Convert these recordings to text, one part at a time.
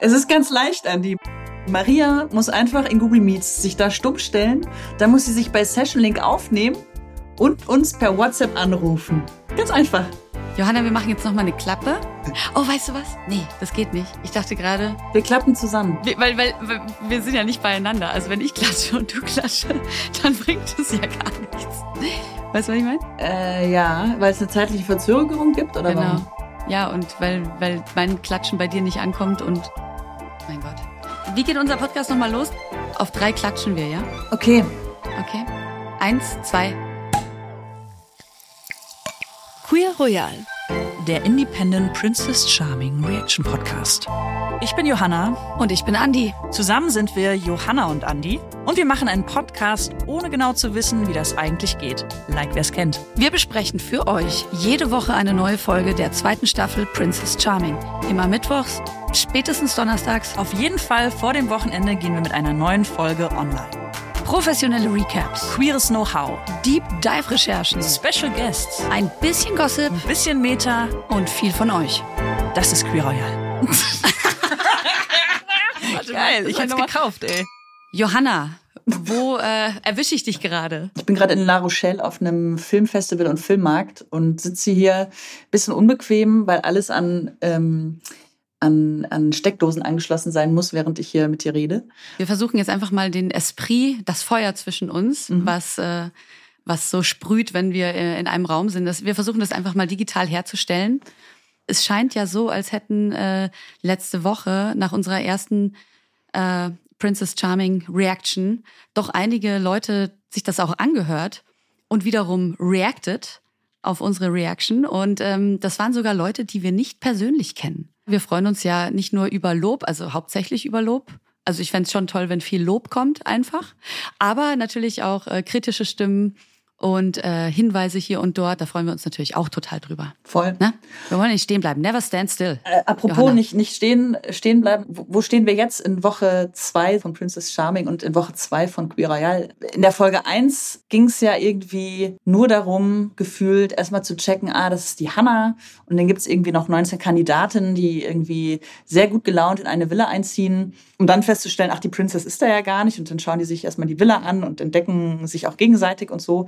Es ist ganz leicht, Andi. Maria muss einfach in Google Meets sich da stumm stellen. Dann muss sie sich bei Session Link aufnehmen und uns per WhatsApp anrufen. Ganz einfach. Johanna, wir machen jetzt noch mal eine Klappe. Oh, weißt du was? Nee, das geht nicht. Ich dachte gerade, Wir klappen zusammen. wir- weil, weil, weil wir sind ja nicht beieinander. Also wenn ich klatsche und du klatsche, dann bringt es ja gar nichts. Weißt du, was ich meine? Äh, ja, weil es eine zeitliche Verzögerung gibt, oder Genau. warum? Ja, und weil, weil mein Klatschen bei dir nicht ankommt und mein Gott. Wie geht unser Podcast nochmal los? Auf drei klatschen wir, ja? Okay. Okay. Eins, zwei. Queer Royal, der Independent Princess Charming Reaction Podcast. Ich bin Johanna. Und ich bin Andi. Zusammen sind wir Johanna und Andi und wir machen einen Podcast, ohne genau zu wissen, wie das eigentlich geht. Like wer es kennt. Wir besprechen für euch jede Woche eine neue Folge der zweiten Staffel Princess Charming. Immer mittwochs, spätestens donnerstags. Auf jeden Fall vor dem Wochenende gehen wir mit einer neuen Folge online. Professionelle Recaps, Queeres Know-how, Deep Dive Recherchen, Special Guests, ein bisschen Gossip ein bisschen Meta. und viel von euch. Das ist Queer Royal. Geil, ich hab's gekauft, ey. Johanna, wo äh, erwische ich dich gerade? Ich bin gerade in La Rochelle auf einem Filmfestival und Filmmarkt und sitze hier ein bisschen unbequem, weil alles an, ähm, an, an Steckdosen angeschlossen sein muss, während ich hier mit dir rede. Wir versuchen jetzt einfach mal den Esprit, das Feuer zwischen uns, Mhm. was, äh, was so sprüht, wenn wir äh, in einem Raum sind. Das, wir versuchen das einfach mal digital herzustellen. Es scheint ja so, als hätten äh, letzte Woche nach unserer ersten äh, Princess Charming Reaction doch einige Leute sich das auch angehört und wiederum reacted auf unsere Reaction. Und ähm, das waren sogar Leute, die wir nicht persönlich kennen. Wir freuen uns ja nicht nur über Lob, also hauptsächlich über Lob. Also ich fänd's schon toll, wenn viel Lob kommt, einfach. Aber natürlich auch äh, kritische Stimmen und äh, Hinweise hier und dort. Da freuen wir uns natürlich auch total drüber. Voll. Ne? Wir wollen nicht stehen bleiben. Never stand still. Äh, apropos Johanna. nicht, nicht stehen, stehen bleiben. Wo, stehen wir jetzt in Woche zwei von Princess Charming und in Woche zwei von Queer Royale? In der Folge eins ging es ja irgendwie nur darum, gefühlt erstmal zu checken, ah, das ist die Hannah. Und dann gibt's irgendwie noch 19 Kandidatinnen, die irgendwie sehr gut gelaunt in eine Villa einziehen, um dann festzustellen, ach, die Princess ist da ja gar nicht. Und dann schauen die sich erstmal die Villa an und entdecken sich auch gegenseitig und so.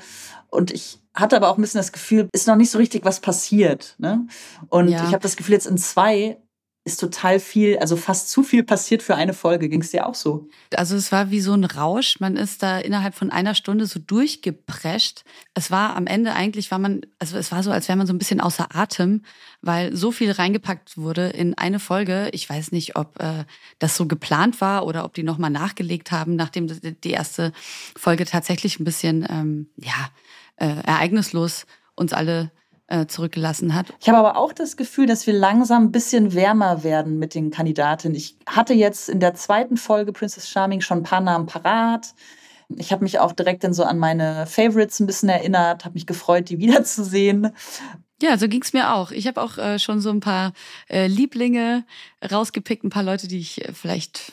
Und ich hatte aber auch ein bisschen das Gefühl, ist noch nicht so richtig was passiert. Ne? Und Ja. ich habe das Gefühl, jetzt in zwei ist total viel, also fast zu viel passiert für eine Folge. Ging es dir auch so? Also es war wie so ein Rausch. Man ist da innerhalb von einer Stunde so durchgeprescht. Es war am Ende eigentlich, war man, also es war so, als wäre man so ein bisschen außer Atem, weil so viel reingepackt wurde in eine Folge. Ich weiß nicht, ob äh, das so geplant war oder ob die nochmal nachgelegt haben, nachdem die erste Folge tatsächlich ein bisschen, ähm, ja, äh, ereignislos uns alle äh, zurückgelassen hat. Ich habe aber auch das Gefühl, dass wir langsam ein bisschen wärmer werden mit den Kandidatinnen. Ich hatte jetzt in der zweiten Folge Princess Charming schon ein paar Namen parat. Ich habe mich auch direkt dann so an meine Favorites ein bisschen erinnert, habe mich gefreut, die wiederzusehen. Ja, so ging's mir auch. Ich habe auch äh, schon so ein paar äh, Lieblinge rausgepickt, ein paar Leute, die ich äh, vielleicht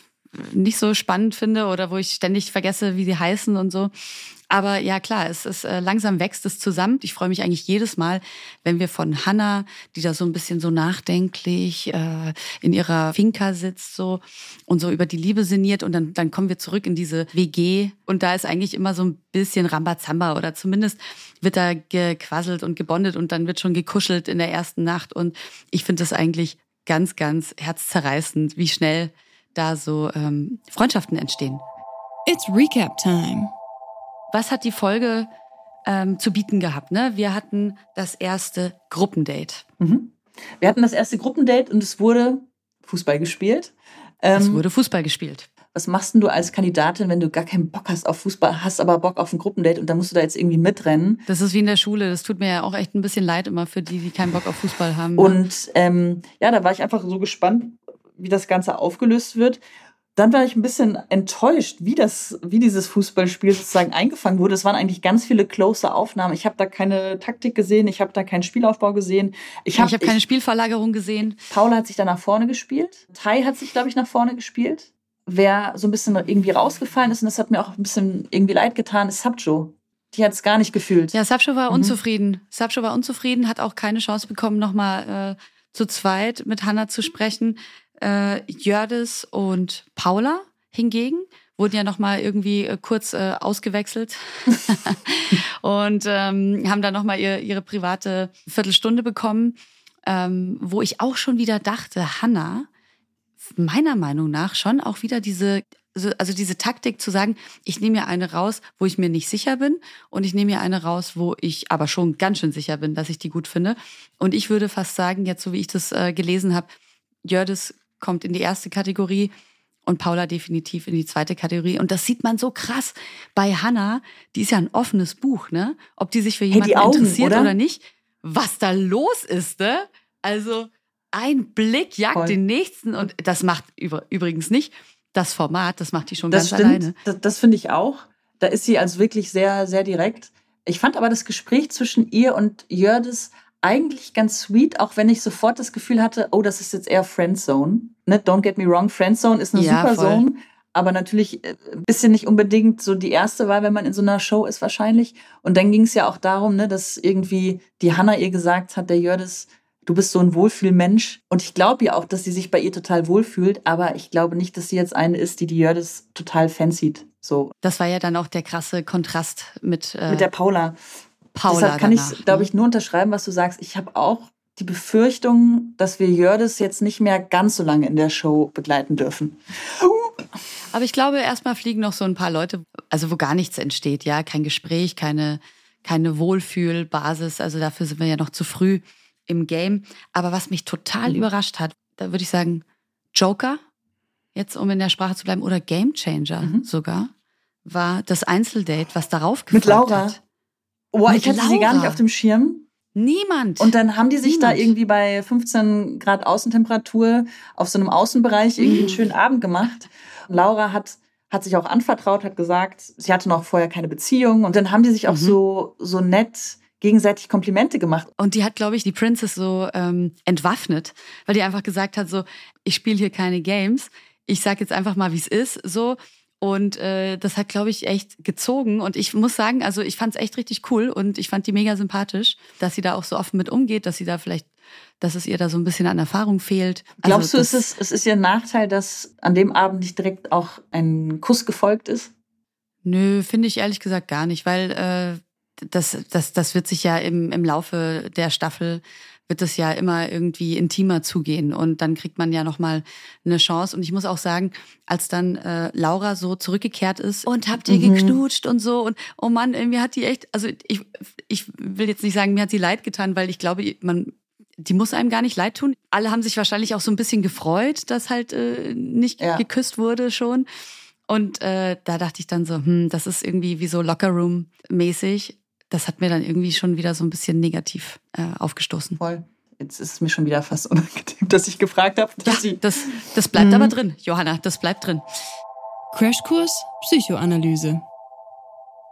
nicht so spannend finde oder wo ich ständig vergesse, wie sie heißen und so. Aber ja, klar, es ist äh, langsam wächst es zusammen. Ich freue mich eigentlich jedes Mal, wenn wir von Hannah, die da so ein bisschen so nachdenklich äh, in ihrer Finca sitzt so und so über die Liebe sinniert und dann dann kommen wir zurück in diese WG und da ist eigentlich immer so ein bisschen Rambazamba oder zumindest wird da gequasselt und gebondet und dann wird schon gekuschelt in der ersten Nacht und ich finde das eigentlich ganz ganz herzzerreißend, wie schnell da so ähm, Freundschaften entstehen. It's recap time. Was hat die Folge ähm, zu bieten gehabt? Ne? Wir hatten das erste Gruppendate. Mhm. Wir hatten das erste Gruppendate und es wurde Fußball gespielt. Es Ähm, wurde Fußball gespielt. was machst denn du als Kandidatin, wenn du gar keinen Bock hast auf Fußball, hast aber Bock auf ein Gruppendate und dann musst du da jetzt irgendwie mitrennen? Das ist wie in der Schule. Das tut mir ja auch echt ein bisschen leid immer für die, die keinen Bock auf Fußball haben. ne? Und ähm, ja, da war ich einfach so gespannt, wie das Ganze aufgelöst wird. Dann war ich ein bisschen enttäuscht, wie das, wie dieses Fußballspiel sozusagen eingefangen wurde. Es waren eigentlich ganz viele close Aufnahmen. Ich habe da keine Taktik gesehen, ich habe da keinen Spielaufbau gesehen. Ich ich habe habe keine Spielverlagerung gesehen. Paula hat sich da nach vorne gespielt. Tai hat sich, glaube ich, nach vorne gespielt. Wer so ein bisschen irgendwie rausgefallen ist, und das hat mir auch ein bisschen irgendwie leid getan, ist Sabjo. Die hat es gar nicht gefühlt. Ja, Sapscho war Mhm. unzufrieden. Sapscho war unzufrieden, hat auch keine Chance bekommen, nochmal äh, zu zweit mit Hannah zu sprechen. Äh, Jördis und Paula hingegen wurden ja nochmal irgendwie äh, kurz äh, ausgewechselt und ähm, haben dann nochmal ihr, ihre private Viertelstunde bekommen, ähm, wo ich auch schon wieder dachte, Hannah, meiner Meinung nach schon auch wieder diese also diese Taktik zu sagen, ich nehme mir eine raus, wo ich mir nicht sicher bin und ich nehme mir eine raus, wo ich aber schon ganz schön sicher bin, dass ich die gut finde. Und ich würde fast sagen, jetzt so wie ich das äh, gelesen habe, Jördis kommt in die erste Kategorie und Paula definitiv in die zweite Kategorie. Und das sieht man so krass bei Hannah. Die ist ja ein offenes Buch, ne? Ob die sich für jemanden hey, Augen, interessiert oder? oder? nicht. Was da los ist, ne? Also ein Blick jagt Voll. den nächsten und das macht übrigens nicht das Format, das macht die schon das ganz stimmt. alleine. Das, das finde ich auch. Da ist sie also wirklich sehr, sehr direkt. Ich fand aber das Gespräch zwischen ihr und Jördis eigentlich ganz sweet, auch wenn ich sofort das Gefühl hatte, oh, das ist jetzt eher Friendzone. Ne? Don't get me wrong, Friendzone ist eine ja, super voll. Zone, aber natürlich ein äh, bisschen nicht unbedingt so die erste Wahl, wenn man in so einer Show ist wahrscheinlich. Und dann ging es ja auch darum, ne, dass irgendwie die Hanna ihr gesagt hat, der Jördis, du bist so ein Wohlfühlmensch. Und ich glaube ja auch, dass sie sich bei ihr total wohlfühlt, aber ich glaube nicht, dass sie jetzt eine ist, die die Jördis total fancied. So. Das war ja dann auch der krasse Kontrast mit, äh, mit der Paula. Paula Deshalb kann danach, ich, glaube ich, nur unterschreiben, was du sagst. Ich habe auch die Befürchtung, dass wir Jördis jetzt nicht mehr ganz so lange in der Show begleiten dürfen. Aber ich glaube, erstmal fliegen noch so ein paar Leute, also wo gar nichts entsteht, ja, kein Gespräch, keine, keine Wohlfühlbasis. Also dafür sind wir ja noch zu früh im Game. Aber was mich total mhm. überrascht hat, da würde ich sagen, Joker, jetzt um in der Sprache zu bleiben, oder Game Changer mhm. sogar, war das Einzeldate, was darauf gefolgt Mit Laura. Hat. Oh, ich hatte Laura. sie gar nicht auf dem Schirm. Niemand. Und dann haben die sich Niemand. da irgendwie bei 15 Grad Außentemperatur auf so einem Außenbereich irgendwie einen mhm. schönen Abend gemacht. Und Laura hat, hat sich auch anvertraut, hat gesagt, sie hatte noch vorher keine Beziehung. Und dann haben die sich auch mhm. so, so nett gegenseitig Komplimente gemacht. Und die hat, glaube ich, die Princess so ähm, entwaffnet, weil die einfach gesagt hat, so, ich spiele hier keine Games. Ich sag jetzt einfach mal, wie es ist. So, und äh, das hat, glaube ich, echt gezogen. Und ich muss sagen, also ich fand es echt richtig cool und ich fand die mega sympathisch, dass sie da auch so offen mit umgeht, dass sie da vielleicht, dass es ihr da so ein bisschen an Erfahrung fehlt. Also Glaubst du, es ist, es ist ihr Nachteil, dass an dem Abend nicht direkt auch ein Kuss gefolgt ist? Nö, finde ich ehrlich gesagt gar nicht, weil äh, das, das, das wird sich ja im, im Laufe der Staffel wird es ja immer irgendwie intimer zugehen und dann kriegt man ja noch mal eine Chance und ich muss auch sagen, als dann äh, Laura so zurückgekehrt ist und habt ihr mhm. geknutscht und so und oh Mann, irgendwie hat die echt, also ich ich will jetzt nicht sagen, mir hat sie leid getan, weil ich glaube, man die muss einem gar nicht leid tun. Alle haben sich wahrscheinlich auch so ein bisschen gefreut, dass halt äh, nicht ja. geküsst wurde schon. Und äh, da dachte ich dann so, hm, das ist irgendwie wie so Lockerroom-mäßig das hat mir dann irgendwie schon wieder so ein bisschen negativ äh, aufgestoßen. Voll. Jetzt ist es mir schon wieder fast unangenehm, dass ich gefragt habe. Ja, das, das bleibt mhm. aber drin, Johanna, das bleibt drin. Crashkurs Psychoanalyse.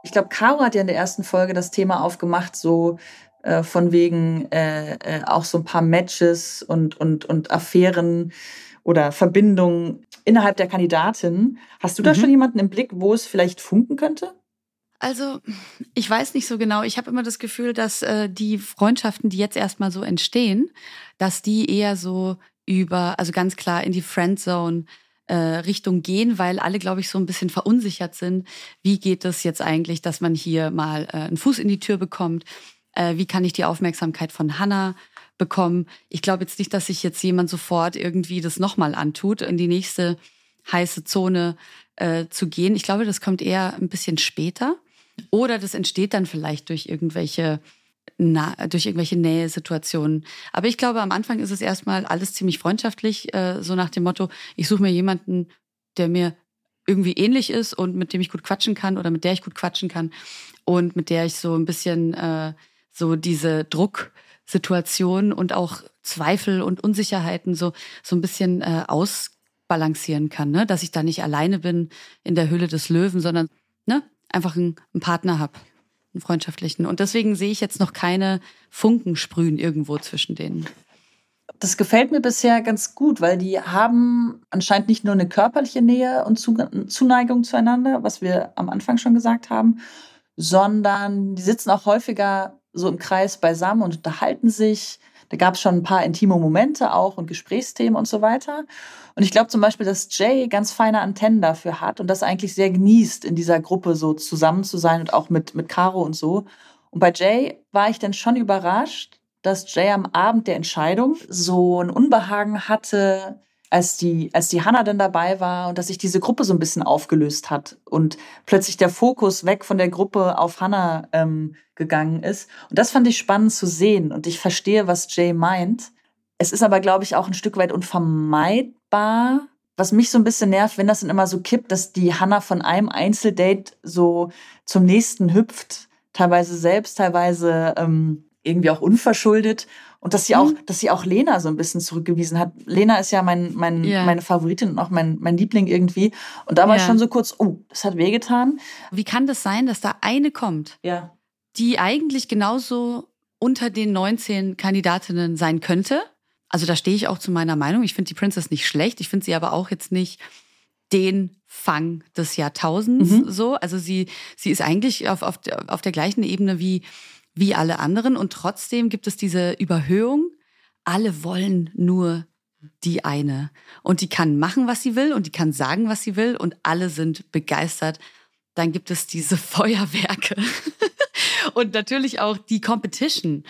Ich glaube, Caro hat ja in der ersten Folge das Thema aufgemacht, so äh, von wegen äh, äh, auch so ein paar Matches und, und, und Affären oder Verbindungen innerhalb der Kandidatin. Hast du da mhm. schon jemanden im Blick, wo es vielleicht funken könnte? Also, ich weiß nicht so genau. Ich habe immer das Gefühl, dass äh, die Freundschaften, die jetzt erstmal so entstehen, dass die eher so über, also ganz klar in die Friendzone äh, Richtung gehen, weil alle, glaube ich, so ein bisschen verunsichert sind. Wie geht es jetzt eigentlich, dass man hier mal äh, einen Fuß in die Tür bekommt? Äh, wie kann ich die Aufmerksamkeit von Hannah bekommen? Ich glaube jetzt nicht, dass sich jetzt jemand sofort irgendwie das nochmal antut, in die nächste heiße Zone äh, zu gehen. Ich glaube, das kommt eher ein bisschen später. Oder das entsteht dann vielleicht durch irgendwelche na, durch irgendwelche Nähesituationen. Aber ich glaube, am Anfang ist es erstmal alles ziemlich freundschaftlich, äh, so nach dem Motto, ich suche mir jemanden, der mir irgendwie ähnlich ist und mit dem ich gut quatschen kann oder mit der ich gut quatschen kann und mit der ich so ein bisschen äh, so diese Drucksituation und auch Zweifel und Unsicherheiten so so ein bisschen äh, ausbalancieren kann, ne? dass ich da nicht alleine bin in der Hülle des Löwen, sondern ne, einfach einen, einen Partner habe, einen freundschaftlichen. Und deswegen sehe ich jetzt noch keine Funken sprühen irgendwo zwischen denen. Das gefällt mir bisher ganz gut, weil die haben anscheinend nicht nur eine körperliche Nähe und Zuneigung zueinander, was wir am Anfang schon gesagt haben, sondern die sitzen auch häufiger so im Kreis beisammen und unterhalten sich. Da gab es schon ein paar intime Momente auch und Gesprächsthemen und so weiter. Und ich glaube zum Beispiel, dass Jay ganz feine Antennen dafür hat und das eigentlich sehr genießt, in dieser Gruppe so zusammen zu sein und auch mit, mit Caro und so. Und bei Jay war ich dann schon überrascht, dass Jay am Abend der Entscheidung so ein Unbehagen hatte, als die, als die Hannah dann dabei war und dass sich diese Gruppe so ein bisschen aufgelöst hat und plötzlich der Fokus weg von der Gruppe auf Hannah ähm, gegangen ist. Und das fand ich spannend zu sehen und ich verstehe, was Jay meint. Es ist aber, glaube ich, auch ein Stück weit unvermeidbar. Was mich so ein bisschen nervt, wenn das dann immer so kippt, dass die Hannah von einem Einzeldate so zum nächsten hüpft, teilweise selbst, teilweise ähm, irgendwie auch unverschuldet und dass sie auch, mhm. dass sie auch Lena so ein bisschen zurückgewiesen hat. Lena ist ja mein, mein, ja. meine Favoritin und auch mein, mein Liebling irgendwie. Und da war ja. schon so kurz, oh, das hat wehgetan. Wie kann das sein, dass da eine kommt, ja. die eigentlich genauso unter den 19 Kandidatinnen sein könnte? Also da stehe ich auch zu meiner Meinung. Ich finde die Princess nicht schlecht. Ich finde sie aber auch jetzt nicht den Fang des Jahrtausends mhm. so. Also sie, sie ist eigentlich auf, auf, auf der gleichen Ebene wie wie alle anderen. Und trotzdem gibt es diese Überhöhung. Alle wollen nur die eine. Und die kann machen, was sie will und die kann sagen, was sie will und alle sind begeistert. Dann gibt es diese Feuerwerke und natürlich auch die Competition.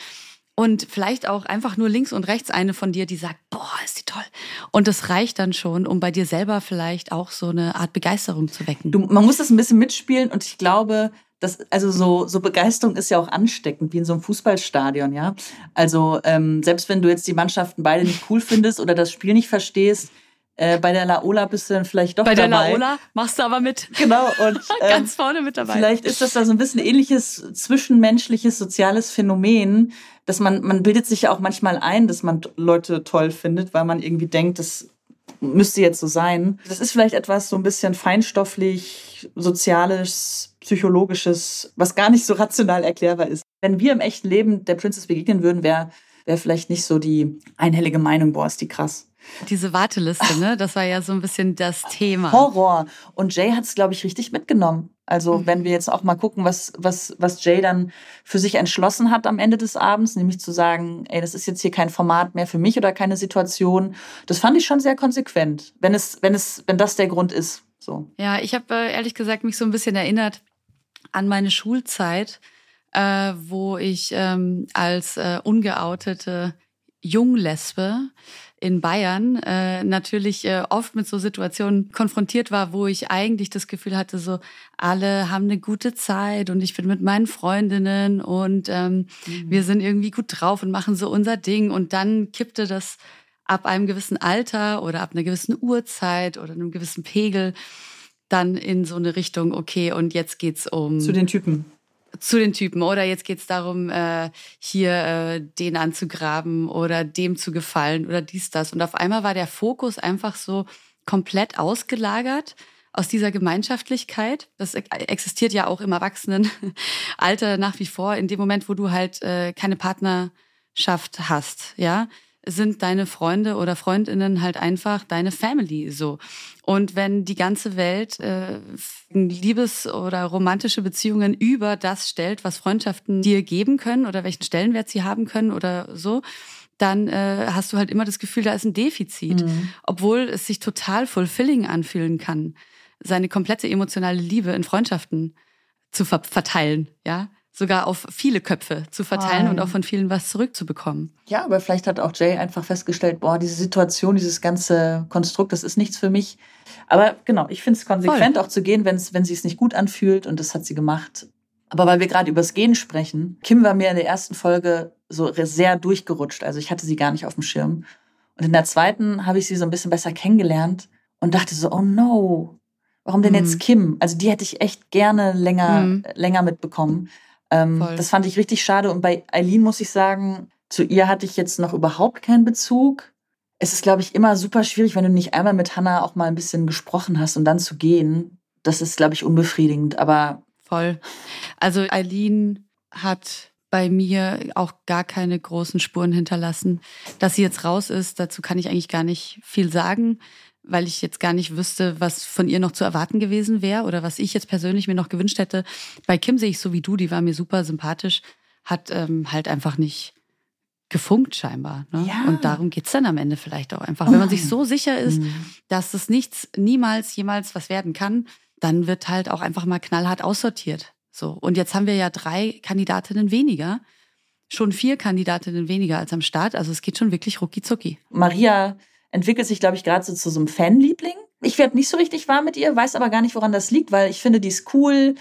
Und vielleicht auch einfach nur links und rechts eine von dir, die sagt, boah, ist die toll. Und das reicht dann schon, um bei dir selber vielleicht auch so eine Art Begeisterung zu wecken. Du, man muss das ein bisschen mitspielen und ich glaube, das, also so, so Begeisterung ist ja auch ansteckend, wie in so einem Fußballstadion, ja. Also ähm, selbst wenn du jetzt die Mannschaften beide nicht cool findest oder das Spiel nicht verstehst, äh, bei der Laola bist du dann vielleicht doch bei dabei. Bei der Laola machst du aber mit. Genau. Und ähm, ganz vorne mit dabei. Vielleicht ist das da so ein bisschen ähnliches zwischenmenschliches soziales Phänomen, dass man man bildet sich ja auch manchmal ein, dass man Leute toll findet, weil man irgendwie denkt, das müsste jetzt so sein. Das ist vielleicht etwas so ein bisschen feinstofflich, soziales, psychologisches, was gar nicht so rational erklärbar ist. Wenn wir im echten Leben der Princess begegnen würden, wäre wär vielleicht nicht so die einhellige Meinung, boah, ist die krass. Diese Warteliste, ne? Das war ja so ein bisschen das Thema. Horror. Und Jay hat es, glaube ich, richtig mitgenommen. Also, mhm. wenn wir jetzt auch mal gucken, was, was, was Jay dann für sich entschlossen hat am Ende des Abends, nämlich zu sagen, ey, das ist jetzt hier kein Format mehr für mich oder keine Situation. Das fand ich schon sehr konsequent, wenn es, wenn es, wenn das der Grund ist. So. Ja, ich habe äh, ehrlich gesagt mich so ein bisschen erinnert an meine Schulzeit, äh, wo ich ähm, als äh, ungeoutete Junglesbe in Bayern äh, natürlich äh, oft mit so Situationen konfrontiert war, wo ich eigentlich das Gefühl hatte, so alle haben eine gute Zeit und ich bin mit meinen Freundinnen und ähm, mhm. wir sind irgendwie gut drauf und machen so unser Ding und dann kippte das ab einem gewissen Alter oder ab einer gewissen Uhrzeit oder einem gewissen Pegel dann in so eine Richtung, okay, und jetzt geht's um. Zu den Typen. Zu den Typen. Oder jetzt geht's darum, äh, hier äh, den anzugraben oder dem zu gefallen oder dies, das. Und auf einmal war der Fokus einfach so komplett ausgelagert aus dieser Gemeinschaftlichkeit. Das existiert ja auch im Erwachsenenalter nach wie vor, in dem Moment, wo du halt äh, keine Partnerschaft hast, ja sind deine Freunde oder Freundinnen halt einfach deine Family so. Und wenn die ganze Welt äh, Liebes- oder romantische Beziehungen über das stellt, was Freundschaften dir geben können oder welchen Stellenwert sie haben können oder so, dann äh, hast du halt immer das Gefühl, da ist ein Defizit. Mhm. Obwohl es sich total fulfilling anfühlen kann, seine komplette emotionale Liebe in Freundschaften zu ver verteilen, ja sogar auf viele Köpfe zu verteilen oh. und auch von vielen was zurückzubekommen. Ja, aber vielleicht hat auch Jay einfach festgestellt, boah, diese Situation, dieses ganze Konstrukt, das ist nichts für mich. Aber genau, ich finde es konsequent Voll. auch zu gehen, wenn's, wenn sie es nicht gut anfühlt und das hat sie gemacht. Aber weil wir gerade übers Gehen sprechen, Kim war mir in der ersten Folge so sehr durchgerutscht. Also ich hatte sie gar nicht auf dem Schirm. Und in der zweiten habe ich sie so ein bisschen besser kennengelernt und dachte so, oh no, warum denn mhm. jetzt Kim? Also die hätte ich echt gerne länger, mhm. länger mitbekommen. Ähm, das fand ich richtig schade. Und bei Eileen muss ich sagen, zu ihr hatte ich jetzt noch überhaupt keinen Bezug. Es ist, glaube ich, immer super schwierig, wenn du nicht einmal mit Hannah auch mal ein bisschen gesprochen hast und dann zu gehen. Das ist, glaube ich, unbefriedigend. Aber voll. Also Eileen hat bei mir auch gar keine großen Spuren hinterlassen. Dass sie jetzt raus ist, dazu kann ich eigentlich gar nicht viel sagen weil ich jetzt gar nicht wüsste, was von ihr noch zu erwarten gewesen wäre oder was ich jetzt persönlich mir noch gewünscht hätte. Bei Kim sehe ich so wie du, die war mir super sympathisch, hat ähm, halt einfach nicht gefunkt scheinbar. Ne? Ja. Und darum geht's dann am Ende vielleicht auch einfach. Wenn man sich so sicher ist, Mhm. dass es nichts, niemals, jemals was werden kann, dann wird halt auch einfach mal knallhart aussortiert. So. Und jetzt haben wir ja drei Kandidatinnen weniger. Schon vier Kandidatinnen weniger als am Start. Also es geht schon wirklich rucki zucki. Maria entwickelt sich, glaube ich, gerade so zu so einem Fanliebling. Ich werde nicht so richtig warm mit ihr, weiß aber gar nicht, woran das liegt, weil ich finde, die ist cool,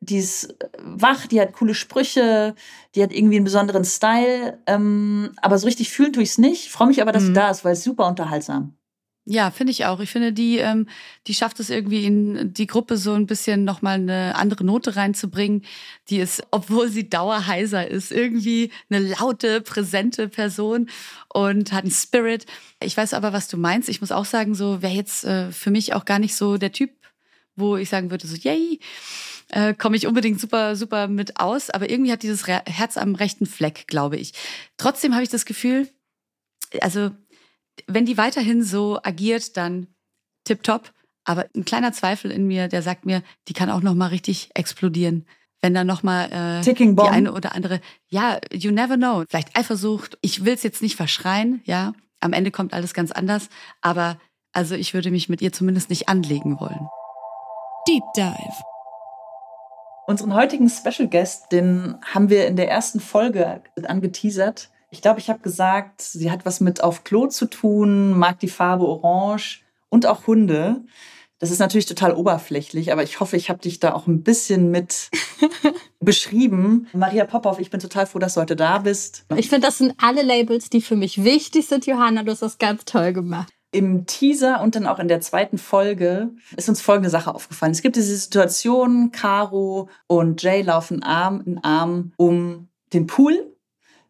die ist äh, wach, die hat coole Sprüche, die hat irgendwie einen besonderen Style. Ähm, aber so richtig fühlen tue ich es nicht. Freue mich aber, dass sie Mhm. da ist, weil es super unterhaltsam. Ja, finde ich auch. Ich finde, die, ähm, die schafft es irgendwie in die Gruppe so ein bisschen nochmal eine andere Note reinzubringen. Die ist, obwohl sie dauerheiser ist, irgendwie eine laute, präsente Person und hat einen Spirit. Ich weiß aber, was du meinst. Ich muss auch sagen, so wäre jetzt äh, für mich auch gar nicht so der Typ, wo ich sagen würde, so, yay, äh, komme ich unbedingt super, super mit aus. Aber irgendwie hat dieses Herz am rechten Fleck, glaube ich. Trotzdem habe ich das Gefühl, also wenn die weiterhin so agiert, dann tipptopp. Aber ein kleiner Zweifel in mir, der sagt mir, die kann auch noch mal richtig explodieren. Wenn dann noch mal äh, Ticking die eine oder andere, ja, you never know. Vielleicht Eifersucht. Ich will es jetzt nicht verschreien, ja. Am Ende kommt alles ganz anders. Aber also ich würde mich mit ihr zumindest nicht anlegen wollen. Deep Dive. Unseren heutigen Special Guest, den haben wir in der ersten Folge angeteasert. Ich glaube, ich habe gesagt, sie hat was mit auf Klo zu tun, mag die Farbe Orange und auch Hunde. Das ist natürlich total oberflächlich, aber ich hoffe, ich habe dich da auch ein bisschen mit beschrieben. Maria Popov, ich bin total froh, dass du heute da bist. Ich finde, das sind alle Labels, die für mich wichtig sind. Johanna, du hast das ganz toll gemacht. Im Teaser und dann auch in der zweiten Folge ist uns folgende Sache aufgefallen. Es gibt diese Situation, Caro und Jay laufen Arm in Arm um den Pool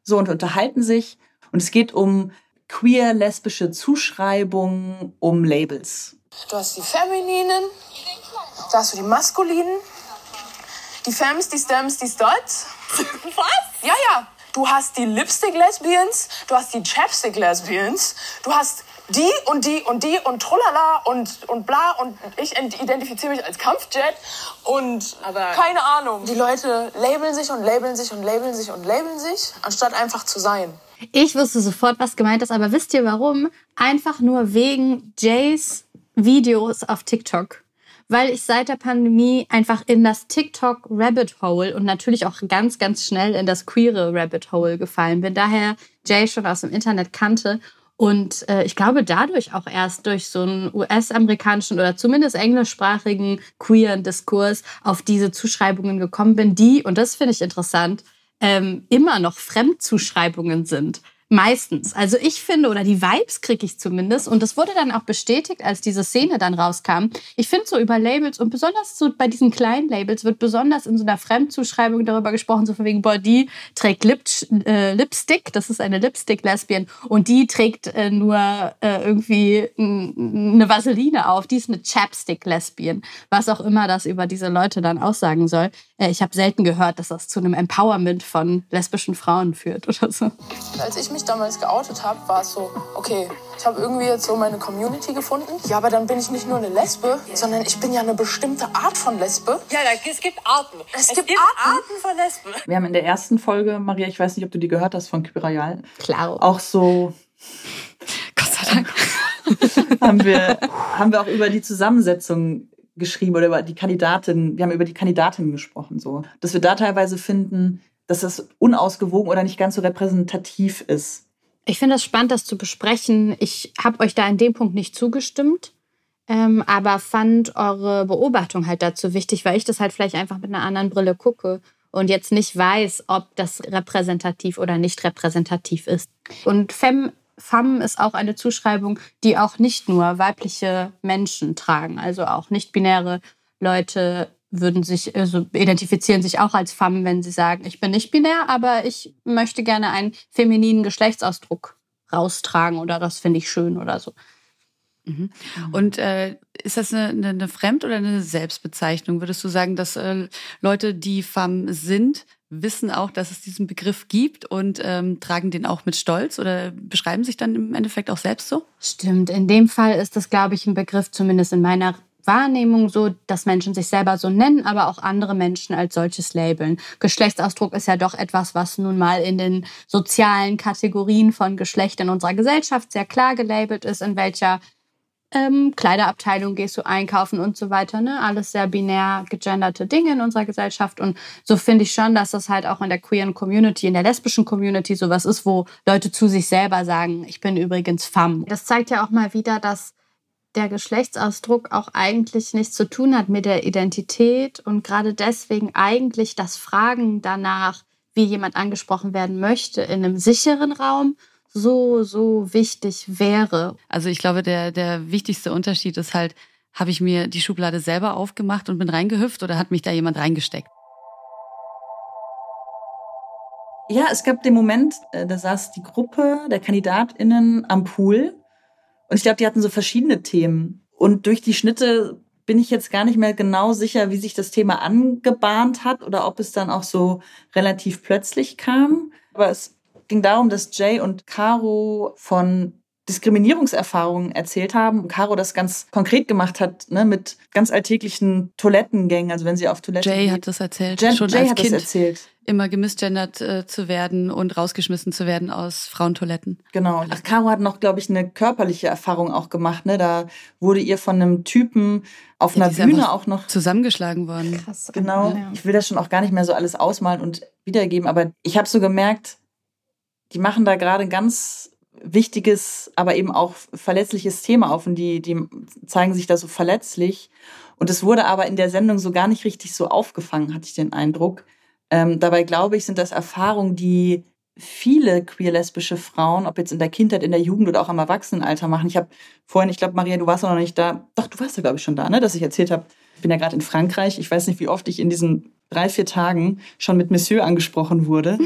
so und unterhalten sich. Und es geht um queer-lesbische Zuschreibungen, um Labels. Du hast die Femininen, da hast du die Maskulinen, die Fems, die Stems, die Studs. Was? Ja, ja. Du hast die Lipstick-Lesbians, du hast die Chapstick-Lesbians, du hast die und die und die und trulala und, und bla und ich identifiziere mich als Kampfjet und keine Ahnung. Die Leute labeln sich und labeln sich und labeln sich und labeln sich, anstatt einfach zu sein. Ich wusste sofort, was gemeint ist, aber wisst ihr warum? Einfach nur wegen Jays Videos auf TikTok. Weil ich seit der Pandemie einfach in das TikTok Rabbit Hole und natürlich auch ganz, ganz schnell in das queere Rabbit Hole gefallen bin. Daher Jay schon aus dem Internet kannte. Und äh, ich glaube, dadurch auch erst durch so einen US-amerikanischen oder zumindest englischsprachigen queeren Diskurs auf diese Zuschreibungen gekommen bin, die, und das finde ich interessant, ähm, immer noch Fremdzuschreibungen sind. Meistens. Also ich finde, oder die Vibes kriege ich zumindest. Und das wurde dann auch bestätigt, als diese Szene dann rauskam. Ich finde so über Labels und besonders so bei diesen kleinen Labels wird besonders in so einer Fremdzuschreibung darüber gesprochen, so von wegen, boah, die trägt Lip, äh, Lipstick, das ist eine Lipstick-Lesbian und die trägt äh, nur äh, irgendwie eine Vaseline auf, die ist eine Chapstick-Lesbian. Was auch immer das über diese Leute dann aussagen soll. Äh, ich habe selten gehört, dass das zu einem Empowerment von lesbischen Frauen führt oder so. Als ich mich damals geoutet habe, war es so, okay, ich habe irgendwie jetzt so meine Community gefunden. Ja, aber dann bin ich nicht nur eine Lesbe, sondern ich bin ja eine bestimmte Art von Lesbe. Ja, es gibt Arten. Es gibt Arten. von Lesben. Wir haben in der ersten Folge, Maria, ich weiß nicht, ob du die gehört hast von Kyrial, Klar. auch so Gott sei Dank. haben wir, haben wir auch über die Zusammensetzung geschrieben oder über die Kandidatin, wir haben über die Kandidatin gesprochen, so. Dass wir da teilweise finden, dass das unausgewogen oder nicht ganz so repräsentativ ist. Ich finde es spannend, das zu besprechen. Ich habe euch da in dem Punkt nicht zugestimmt, ähm, aber fand eure Beobachtung halt dazu wichtig, weil ich das halt vielleicht einfach mit einer anderen Brille gucke und jetzt nicht weiß, ob das repräsentativ oder nicht repräsentativ ist. Und Femme, Femme ist auch eine Zuschreibung, die auch nicht nur weibliche Menschen tragen, also auch nicht-binäre Leute würden sich, also identifizieren sich auch als Femme, wenn sie sagen, ich bin nicht binär, aber ich möchte gerne einen femininen Geschlechtsausdruck raustragen oder das finde ich schön oder so. Und äh, ist das eine, eine, eine Fremd- oder eine Selbstbezeichnung? Würdest du sagen, dass äh, Leute, die femme sind, wissen auch, dass es diesen Begriff gibt und ähm, tragen den auch mit Stolz oder beschreiben sich dann im Endeffekt auch selbst so? Stimmt, in dem Fall ist das, glaube ich, ein Begriff, zumindest in meiner Wahrnehmung so, dass Menschen sich selber so nennen, aber auch andere Menschen als solches labeln. Geschlechtsausdruck ist ja doch etwas, was nun mal in den sozialen Kategorien von Geschlecht in unserer Gesellschaft sehr klar gelabelt ist, in welcher ähm, Kleiderabteilung gehst du einkaufen und so weiter. Ne? Alles sehr binär gegenderte Dinge in unserer Gesellschaft. Und so finde ich schon, dass das halt auch in der queeren Community, in der lesbischen Community sowas ist, wo Leute zu sich selber sagen, ich bin übrigens femme. Das zeigt ja auch mal wieder, dass der Geschlechtsausdruck auch eigentlich nichts zu tun hat mit der Identität und gerade deswegen eigentlich das Fragen danach, wie jemand angesprochen werden möchte, in einem sicheren Raum so, so wichtig wäre. Also ich glaube, der, der wichtigste Unterschied ist halt, habe ich mir die Schublade selber aufgemacht und bin reingehüpft oder hat mich da jemand reingesteckt? Ja, es gab den Moment, äh, da saß die Gruppe der KandidatInnen am Pool und ich glaube, die hatten so verschiedene Themen. Und durch die Schnitte bin ich jetzt gar nicht mehr genau sicher, wie sich das Thema angebahnt hat oder ob es dann auch so relativ plötzlich kam. Aber es ging darum, dass Jay und Caro von Diskriminierungserfahrungen erzählt haben und Caro das ganz konkret gemacht hat, ne, mit ganz alltäglichen Toilettengängen, also wenn sie auf Toilette Jay geht. hat das erzählt, Jen, schon Jay als hat Kind das erzählt. immer gemisgendert äh, zu werden und rausgeschmissen zu werden aus Frauentoiletten. Genau. Ach, Caro hat noch, glaube ich, eine körperliche Erfahrung auch gemacht. Ne? Da wurde ihr von einem Typen auf Ja, einer Bühne auch noch Zusammengeschlagen worden. Krass. Genau. Ja. Ich will das schon auch gar nicht mehr so alles ausmalen und wiedergeben, aber ich habe so gemerkt, die machen da gerade ganz wichtiges, aber eben auch verletzliches Thema auf und die, die zeigen sich da so verletzlich. Und es wurde aber in der Sendung so gar nicht richtig so aufgefangen, hatte ich den Eindruck. Ähm, dabei glaube ich, sind das Erfahrungen, die viele queer-lesbische Frauen, ob jetzt in der Kindheit, in der Jugend oder auch im Erwachsenenalter machen. Ich habe vorhin, ich glaube, Maria, du warst noch nicht da. Doch, du warst ja, glaube ich, schon da, ne? dass ich erzählt habe, ich bin ja gerade in Frankreich. Ich weiß nicht, wie oft ich in diesen drei, vier Tagen schon mit Monsieur angesprochen wurde.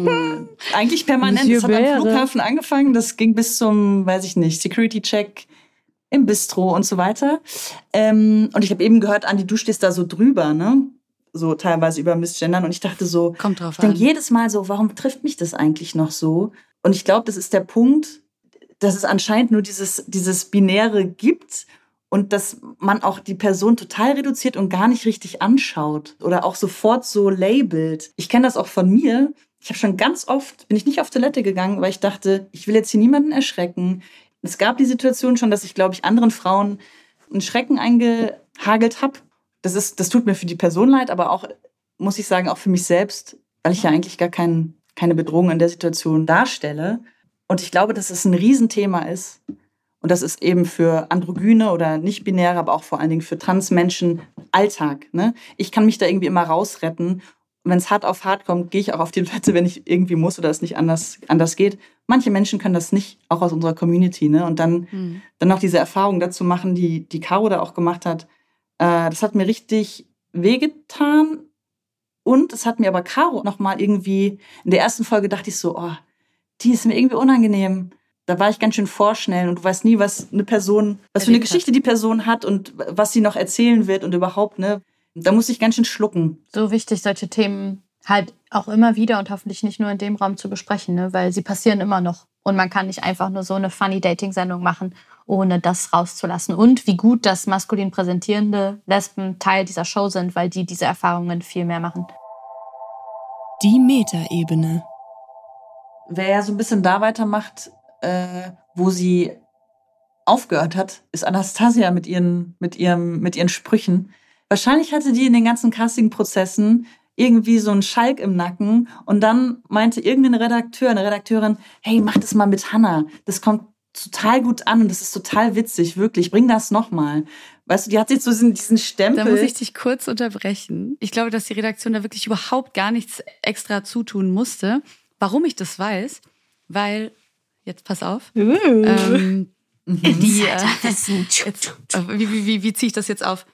Eigentlich permanent. Monsieur Es hat am. Flughafen angefangen. Das ging bis zum, weiß ich nicht, Security-Check im Bistro und so weiter. Ähm, und ich habe eben gehört, Andi, du stehst da so drüber, ne? So teilweise über Missgendern. Und ich dachte so, Kommt drauf ich denke jedes Mal so, warum trifft mich das eigentlich noch so? Und ich glaube, das ist der Punkt, dass es anscheinend nur dieses, dieses Binäre gibt und dass man auch die Person total reduziert und gar nicht richtig anschaut oder auch sofort so labelt. Ich kenne das auch von mir. Ich habe schon ganz oft, bin ich nicht auf Toilette gegangen, weil ich dachte, ich will jetzt hier niemanden erschrecken. Es gab die Situation schon, dass ich, glaube ich, anderen Frauen einen Schrecken eingehagelt habe. Das, ist, das tut mir für die Person leid, aber auch, muss ich sagen, auch für mich selbst, weil ich ja eigentlich gar kein, keine Bedrohung in der Situation darstelle. Und ich glaube, dass es ein Riesenthema ist. Und das ist eben für Androgyne oder nicht-binäre, aber auch vor allen Dingen für Transmenschen Alltag. Ne? Ich kann mich da irgendwie immer rausretten. Wenn es hart auf hart kommt, gehe ich auch auf die Toilette, wenn ich irgendwie muss oder es nicht anders, anders geht. Manche Menschen können das nicht, auch aus unserer Community. Ne? Und dann, Hm. dann noch diese Erfahrung dazu machen, die, die Caro da auch gemacht hat. Äh, das hat mir richtig wehgetan. Und es hat mir aber Caro nochmal irgendwie, in der ersten Folge dachte ich so, oh, die ist mir irgendwie unangenehm. Da war ich ganz schön vorschnell und du weißt nie, was eine Person, was für eine. Geschichte die Person hat und was sie noch erzählen wird und überhaupt, ne? Da muss ich ganz schön schlucken. So wichtig, solche Themen halt auch immer wieder und hoffentlich nicht nur in dem Raum zu besprechen, ne? weil sie passieren immer noch. Und man kann nicht einfach nur so eine funny Dating-Sendung machen, ohne das rauszulassen. Und wie gut, dass maskulin präsentierende Lesben Teil dieser Show sind, weil die diese Erfahrungen viel mehr machen. Die Metaebene. Wer ja so ein bisschen da weitermacht, äh, wo sie aufgehört hat, ist Anastasia mit ihren, mit ihrem, mit ihren Sprüchen. Wahrscheinlich hatte die in den ganzen Casting-Prozessen irgendwie so einen Schalk im Nacken und dann meinte irgendein Redakteur, eine Redakteurin, hey, mach das mal mit Hannah. Das kommt total gut an und das ist total witzig, wirklich. Bring das nochmal. Weißt du, die hat jetzt so diesen, diesen Stempel. Da muss ich dich kurz unterbrechen. Ich glaube, dass die Redaktion da wirklich überhaupt gar nichts extra zutun musste. Warum ich das weiß? Weil, jetzt pass auf, ähm, die, äh, jetzt, äh, wie, wie, wie, wie ziehe ich das jetzt auf?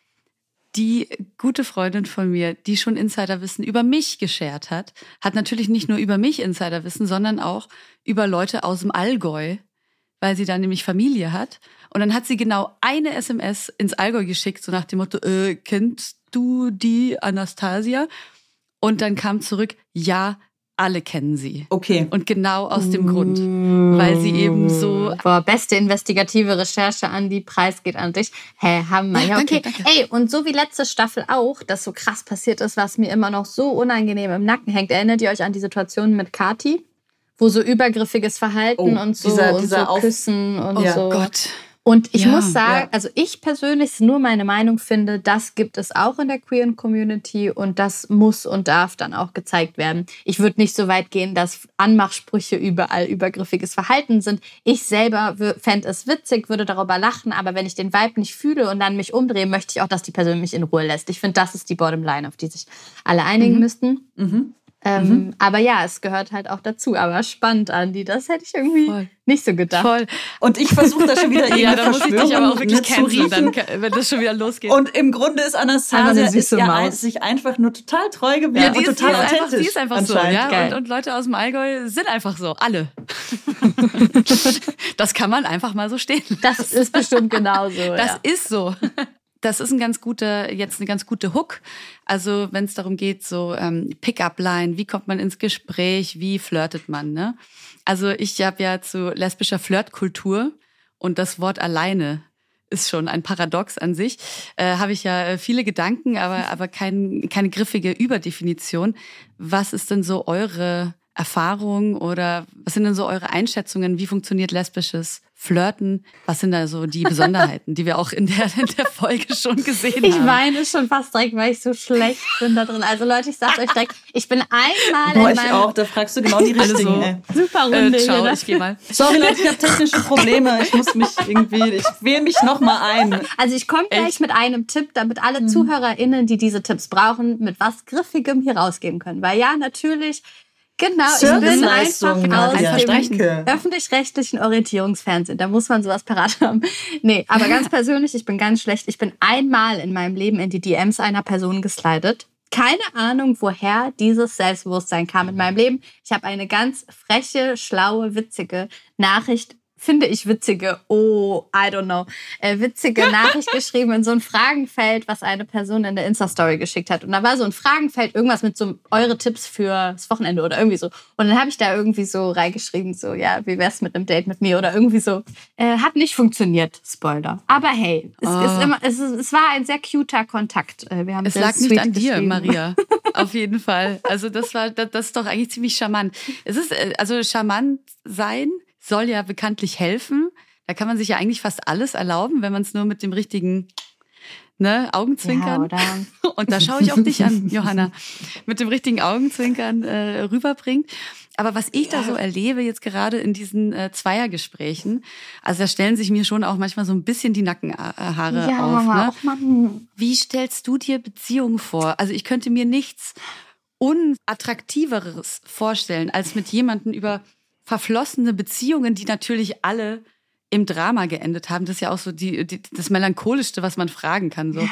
Die gute Freundin von mir, die schon Insiderwissen über mich geschert hat, hat natürlich nicht nur über mich Insiderwissen, sondern auch über Leute aus dem Allgäu, weil sie da nämlich Familie hat. Und dann hat sie genau eine SMS ins Allgäu geschickt, so nach dem Motto, äh, kennst du die Anastasia? Und dann kam zurück, ja, alle kennen sie. Okay. Und genau aus dem Grund, weil sie eben so. Boah, beste investigative Recherche an die Preis geht an dich. Hä, Hammer. Ja, Ja, okay. danke, danke. Ey, und so wie letzte Staffel auch, dass so krass passiert ist, was mir immer noch so unangenehm im Nacken hängt. Erinnert ihr euch an die Situation mit Kati? Wo so übergriffiges Verhalten Oh, und so, dieser- und dieser so Küssen und Ja. so. Oh Gott. Und ich Ja, muss sagen, ja. also ich persönlich, ist nur meine Meinung finde, das gibt es auch in der queeren Community und das muss und darf dann auch gezeigt werden. Ich würde nicht so weit gehen, dass Anmachsprüche überall übergriffiges Verhalten sind. Ich selber fände es witzig, würde darüber lachen, aber wenn ich den Vibe nicht fühle und dann mich umdrehe, möchte ich auch, dass die Person mich in Ruhe lässt. Ich finde, das ist die Bottomline, auf die sich alle einigen müssten. Mhm. Ähm, Aber ja, es gehört halt auch dazu. Aber spannend, Andi, das hätte ich irgendwie Voll. nicht so gedacht. Voll. Und ich versuche da schon wieder Ja, da muss ich dich aber auch wirklich ne, canceln, dann, wenn das schon wieder losgeht. Und im Grunde ist Einfach Anastasia ist ja ein, sich einfach nur total treu geblieben ja, und die ist, die, total ist einfach, authentisch. die ist einfach so. Ja? Und, und Leute aus dem Allgäu sind einfach so. Alle. das kann man einfach mal so stehen. Das ist bestimmt genauso. Das ja. ist so. Das ist ein ganz guter, jetzt eine ganz gute Hook. Also wenn es darum geht, so ähm, Pick-up-Line, wie kommt man ins Gespräch, wie flirtet man, ne? Also ich habe ja zu lesbischer Flirtkultur und das Wort alleine ist schon ein Paradox an sich. Äh, habe ich ja äh, viele Gedanken, aber, aber kein, keine griffige Überdefinition. Was ist denn so eure Erfahrung oder was sind denn so eure Einschätzungen? Wie funktioniert lesbisches Flirten? Was sind da so die Besonderheiten, die wir auch in der, in der Folge schon gesehen Ich haben? weine schon fast direkt, weil ich so schlecht bin da drin. Also Leute, ich sag's euch direkt, ich bin einmal Boah, in ich meinem auch, da fragst du genau die Alle richtigen. so. ey. super Runde Äh, ciao, hier. ich gehe mal. Sorry Leute, ich habe technische Probleme. Ich muss mich irgendwie, ich wähle mich noch mal ein. Also ich komme gleich mit einem Tipp, damit alle ZuhörerInnen, die diese Tipps brauchen, mit was Griffigem hier rausgehen können. Weil ja, natürlich, genau, ich bin einfach aus Nadja, dem öffentlich-rechtlichen Orientierungsfernsehen. Da muss man sowas parat haben. Nee, aber ganz persönlich, ich bin ganz schlecht. Ich bin einmal in meinem Leben in die DMs einer Person geslidet. Keine Ahnung, woher dieses Selbstbewusstsein kam in meinem Leben. Ich habe eine ganz freche, schlaue, witzige Nachricht finde ich witzige, oh, I don't know, äh, witzige Nachricht geschrieben in so ein Fragenfeld, was eine Person in der Insta-Story geschickt hat. Und da war so ein Fragenfeld, irgendwas mit so eure Tipps fürs Wochenende oder irgendwie so. Und dann habe ich da irgendwie so reingeschrieben, so, ja, wie wär's mit einem Date mit mir oder irgendwie so. Äh, hat nicht funktioniert, Spoiler. Aber hey, es, Oh. ist immer, es, ist, es war ein sehr cuter Kontakt. Äh, Wir haben Es lag nicht an dir. Maria. Auf jeden Fall. Also das war, das, das ist doch eigentlich ziemlich charmant. Es ist, äh, also charmant sein soll ja bekanntlich helfen. Da kann man sich ja eigentlich fast alles erlauben, wenn man es nur mit dem richtigen ne, Ja, Augenzwinkern. oder? Und da schaue ich auch dich an, Johanna, mit dem richtigen Augenzwinkern äh, rüberbringt. Aber was ich da so erlebe jetzt gerade in diesen äh, Zweiergesprächen, also da stellen sich mir schon auch manchmal so ein bisschen die Nackenhaare Ja, auf. Ne? auch Mann. Wie stellst du dir Beziehungen vor? Also ich könnte mir nichts unattraktiveres vorstellen, als mit jemandem über verflossene Beziehungen, die natürlich alle im Drama geendet haben. Das ist ja auch so die, die, das Melancholischste, was man fragen kann. So,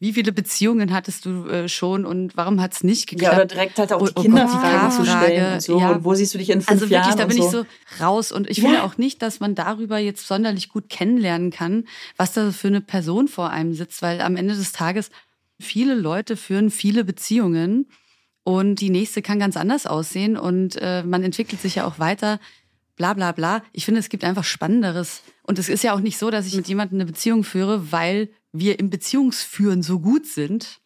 wie viele Beziehungen hattest du äh, schon und warum hat es nicht Ja, geklappt? oder direkt halt auch die Oh, oh Kinderfrage Gott, zu die stellen und so. ja. Und wo siehst du dich in fünf Also wirklich, Jahren da bin so. ich so raus. Und ich Ja. finde auch nicht, dass man darüber jetzt sonderlich gut kennenlernen kann, was da für eine Person vor einem sitzt, weil am Ende des Tages viele Leute führen viele Beziehungen und die nächste kann ganz anders aussehen und äh, man entwickelt sich ja auch weiter. Bla bla bla. Ich finde, es gibt einfach Spannenderes. Und es ist ja auch nicht so, dass ich mit jemandem eine Beziehung führe, weil wir im Beziehungsführen so gut sind,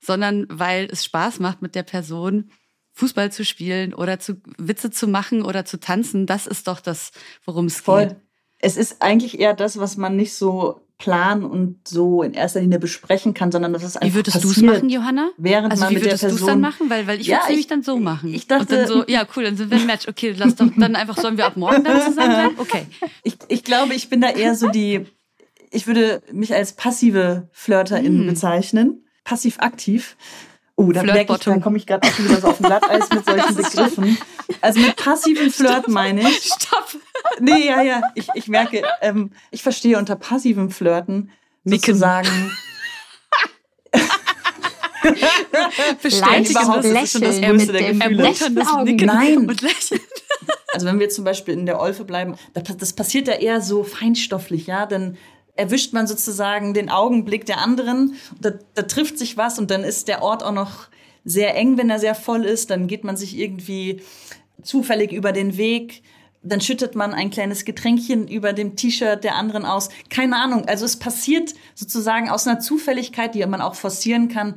sondern weil es Spaß macht, mit der Person Fußball zu spielen oder zu Witze zu machen oder zu tanzen. Das ist doch das, worum es geht. Es ist eigentlich eher das, was man nicht so planen und so in erster Linie besprechen kann, sondern das ist einfach Wie würdest du es machen, Johanna? Während Also man wie mit würdest du es dann machen? Weil, weil ich Ja, würde es nämlich ich- dann so machen. ich dachte- und dann so, ja cool, dann sind wir ein Match. Okay, lass doch dann einfach, sollen wir ab morgen dann zusammen sein? Okay. Ich, ich glaube, ich bin da eher so die, ich würde mich als passive Flirterin Mm. bezeichnen. Passiv-aktiv. Oh, da merke ich, da Flirtbottom. komme ich gerade auch wieder so auf den Glatteis mit solchen Begriffen. Also mit passivem Flirt meine ich. Stopp. Nee, ja, ja. Ich, ich merke, ähm, ich verstehe unter passivem Flirten Nicken. sozusagen. Bestätigen, überhaupt, das das ist schon das Lächeln Größte mit der dem Gefühle. Augen. Nicken Nein. und Lächeln. Also wenn wir zum Beispiel in der Olfe bleiben, das, das passiert ja eher so feinstofflich, ja, dann erwischt man sozusagen den Augenblick der anderen, da, da trifft sich was und dann ist der Ort auch noch sehr eng, wenn er sehr voll ist. Dann geht man sich irgendwie zufällig über den Weg. Dann schüttet man ein kleines Getränkchen über dem T-Shirt der anderen aus. Keine Ahnung. Also es passiert sozusagen aus einer Zufälligkeit, die man auch forcieren kann.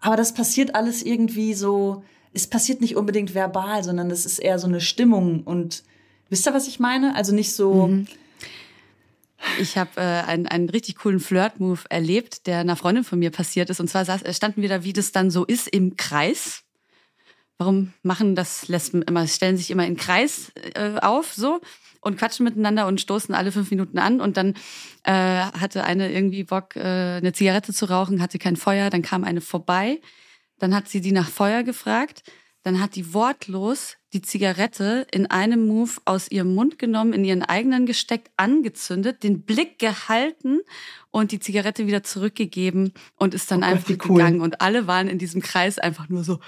Aber das passiert alles irgendwie so, es passiert nicht unbedingt verbal, sondern es ist eher so eine Stimmung. Und wisst ihr, was ich meine? Also nicht so. Mhm. Ich habe äh, einen, einen richtig coolen Flirt-Move erlebt, der einer Freundin von mir passiert ist. Und zwar saß, standen wir da, wie das dann so ist, im Kreis. Warum machen das Lesben immer? Stellen sich immer in Kreis äh, auf, so und quatschen miteinander und stoßen alle fünf Minuten an. Und dann äh, hatte eine irgendwie Bock, äh, eine Zigarette zu rauchen, hatte kein Feuer. Dann kam eine vorbei. Dann hat sie die nach Feuer gefragt. Dann hat die wortlos die Zigarette in einem Move aus ihrem Mund genommen, in ihren eigenen gesteckt, angezündet, den Blick gehalten und die Zigarette wieder zurückgegeben und ist dann oh einfach Gott, cool. gegangen. Und alle waren in diesem Kreis einfach nur so,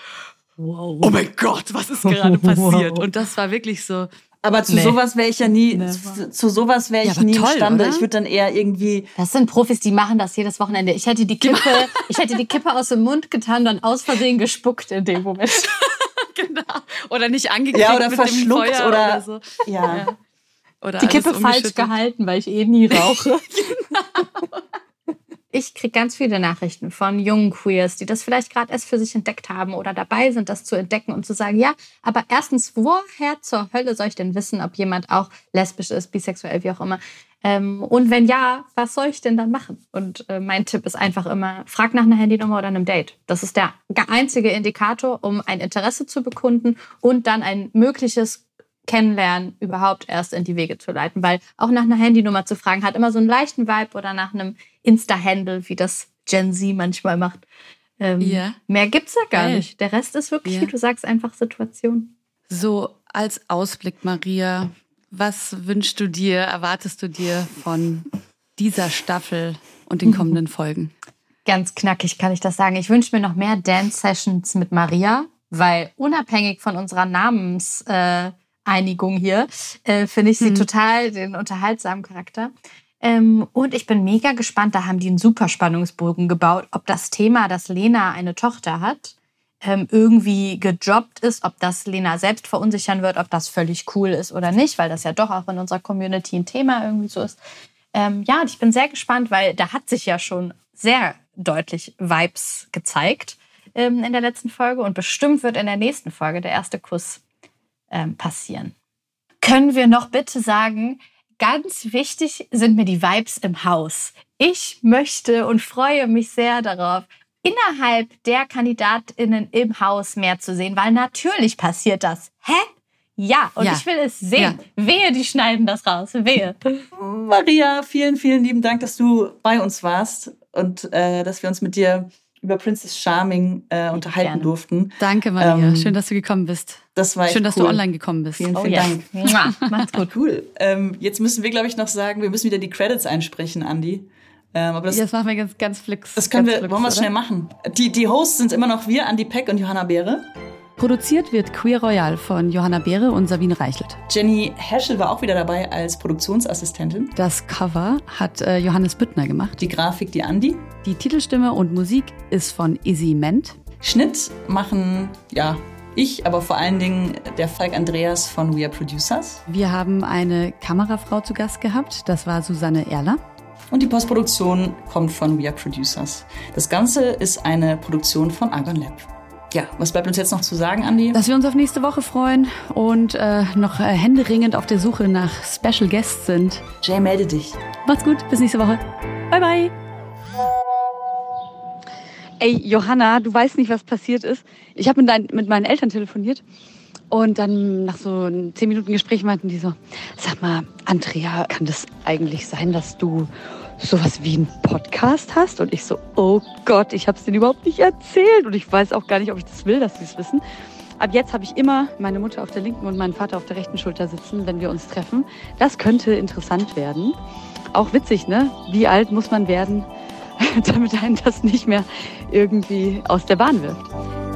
wow. oh mein Gott, was ist gerade passiert? Und das war wirklich so, aber zu nee. sowas wäre ich ja nie, zu, zu sowas wäre ich ja, nie toll, imstande. Oder? Ich würde dann eher irgendwie. Das sind Profis, die machen das jedes Wochenende. Ich hätte die Kippe, ich hätte die Kippe aus dem Mund getan, dann aus Versehen gespuckt in dem Moment. genau. Oder nicht angekriegt ja, oder verschluckt oder, oder, so. Ja. ja. Oder die Kippe falsch gehalten, weil ich eh nie rauche. genau ich kriege ganz viele Nachrichten von jungen Queers, die das vielleicht gerade erst für sich entdeckt haben oder dabei sind, das zu entdecken und zu sagen, ja, aber erstens, woher zur Hölle soll ich denn wissen, ob jemand auch lesbisch ist, bisexuell, wie auch immer? Ähm, und wenn ja, was soll ich denn dann machen? Und äh, mein Tipp ist einfach immer, frag nach einer Handynummer oder einem Date. Das ist der einzige Indikator, um ein Interesse zu bekunden und dann ein mögliches Kennenlernen überhaupt erst in die Wege zu leiten. Weil auch nach einer Handynummer zu fragen, hat immer so einen leichten Vibe oder nach einem Insta-Handle, wie das Gen Z manchmal macht. Ähm, yeah. Mehr gibt's ja gar Geil. nicht. Der Rest ist wirklich, yeah. wie du sagst, einfach Situation. So als Ausblick, Maria, was wünschst du dir, erwartest du dir von dieser Staffel und den kommenden Folgen? Ganz knackig kann ich das sagen. Ich wünsche mir noch mehr Dance-Sessions mit Maria, weil unabhängig von unserer Namenseinigung äh, hier, äh, finde ich sie hm. total den unterhaltsamen Charakter. Ähm, und ich bin mega gespannt, da haben die einen super Spannungsbogen gebaut, ob das Thema, dass Lena eine Tochter hat, ähm, irgendwie gedroppt ist, ob das Lena selbst verunsichern wird, ob das völlig cool ist oder nicht, weil das ja doch auch in unserer Community ein Thema irgendwie so ist. Ähm, ja, und ich bin sehr gespannt, weil da hat sich ja schon sehr deutlich Vibes gezeigt ähm, in der letzten Folge und bestimmt wird in der nächsten Folge der erste Kuss ähm, passieren. Können wir noch bitte sagen, ganz wichtig sind mir die Vibes im Haus. Ich möchte und freue mich sehr darauf, innerhalb der KandidatInnen im Haus mehr zu sehen, weil natürlich passiert das. Hä? Ja, und ja. ich will es sehen. Ja. Wehe, die schneiden das raus. Wehe. Maria, vielen, vielen lieben Dank, dass du bei uns warst und äh, dass wir uns mit dir über Princess Charming äh, unterhalten Gerne. durften. Danke, Maria. Ähm, Schön, dass du gekommen bist. Das war Schön, dass cool. du online gekommen bist. Vielen, vielen oh, yes. Dank. Macht's gut. Cool. Ähm, jetzt müssen wir, glaube ich, noch sagen, wir müssen wieder die Credits einsprechen, Andi. Ähm, aber das, ja, das machen wir ganz, ganz flix. Das können wir, flix, wollen wir schnell machen. Die, die Hosts sind immer noch wir, Andi Peck und Johanna Beere. Produziert wird Queer Royal von Johanna Beere und Sabine Reichelt. Jenny Heschel war auch wieder dabei als Produktionsassistentin. Das Cover hat äh, Johannes Büttner gemacht. Die Grafik die Andi. Die Titelstimme und Musik ist von Izzy Ment. Schnitt machen, ja, ich, aber vor allen Dingen der Falk Andreas von We Are Producers. Wir haben eine Kamerafrau zu Gast gehabt, das war Susanne Erler. Und die Postproduktion kommt von We Are Producers. Das Ganze ist eine Produktion von Argon Lab ja, was bleibt uns jetzt noch zu sagen, Andi? Dass wir uns auf nächste Woche freuen und äh, noch äh, händeringend auf der Suche nach Special Guests sind. Jay, melde dich. Macht's gut, bis nächste Woche. Bye, bye. Ey, Johanna, du weißt nicht, was passiert ist. Ich habe mit, mit meinen Eltern telefoniert und dann nach so zehn Minuten Gespräch meinten die so, sag mal, Andrea, kann das eigentlich sein, dass du sowas wie einen Podcast hast? Und ich so, oh Gott, ich habe es denen überhaupt nicht erzählt. Und ich weiß auch gar nicht, ob ich das will, dass sie es wissen. Ab jetzt habe ich immer meine Mutter auf der linken und meinen Vater auf der rechten Schulter sitzen, wenn wir uns treffen. Das könnte interessant werden. Auch witzig, ne? Wie alt muss man werden, damit einen das nicht mehr irgendwie aus der Bahn wirft?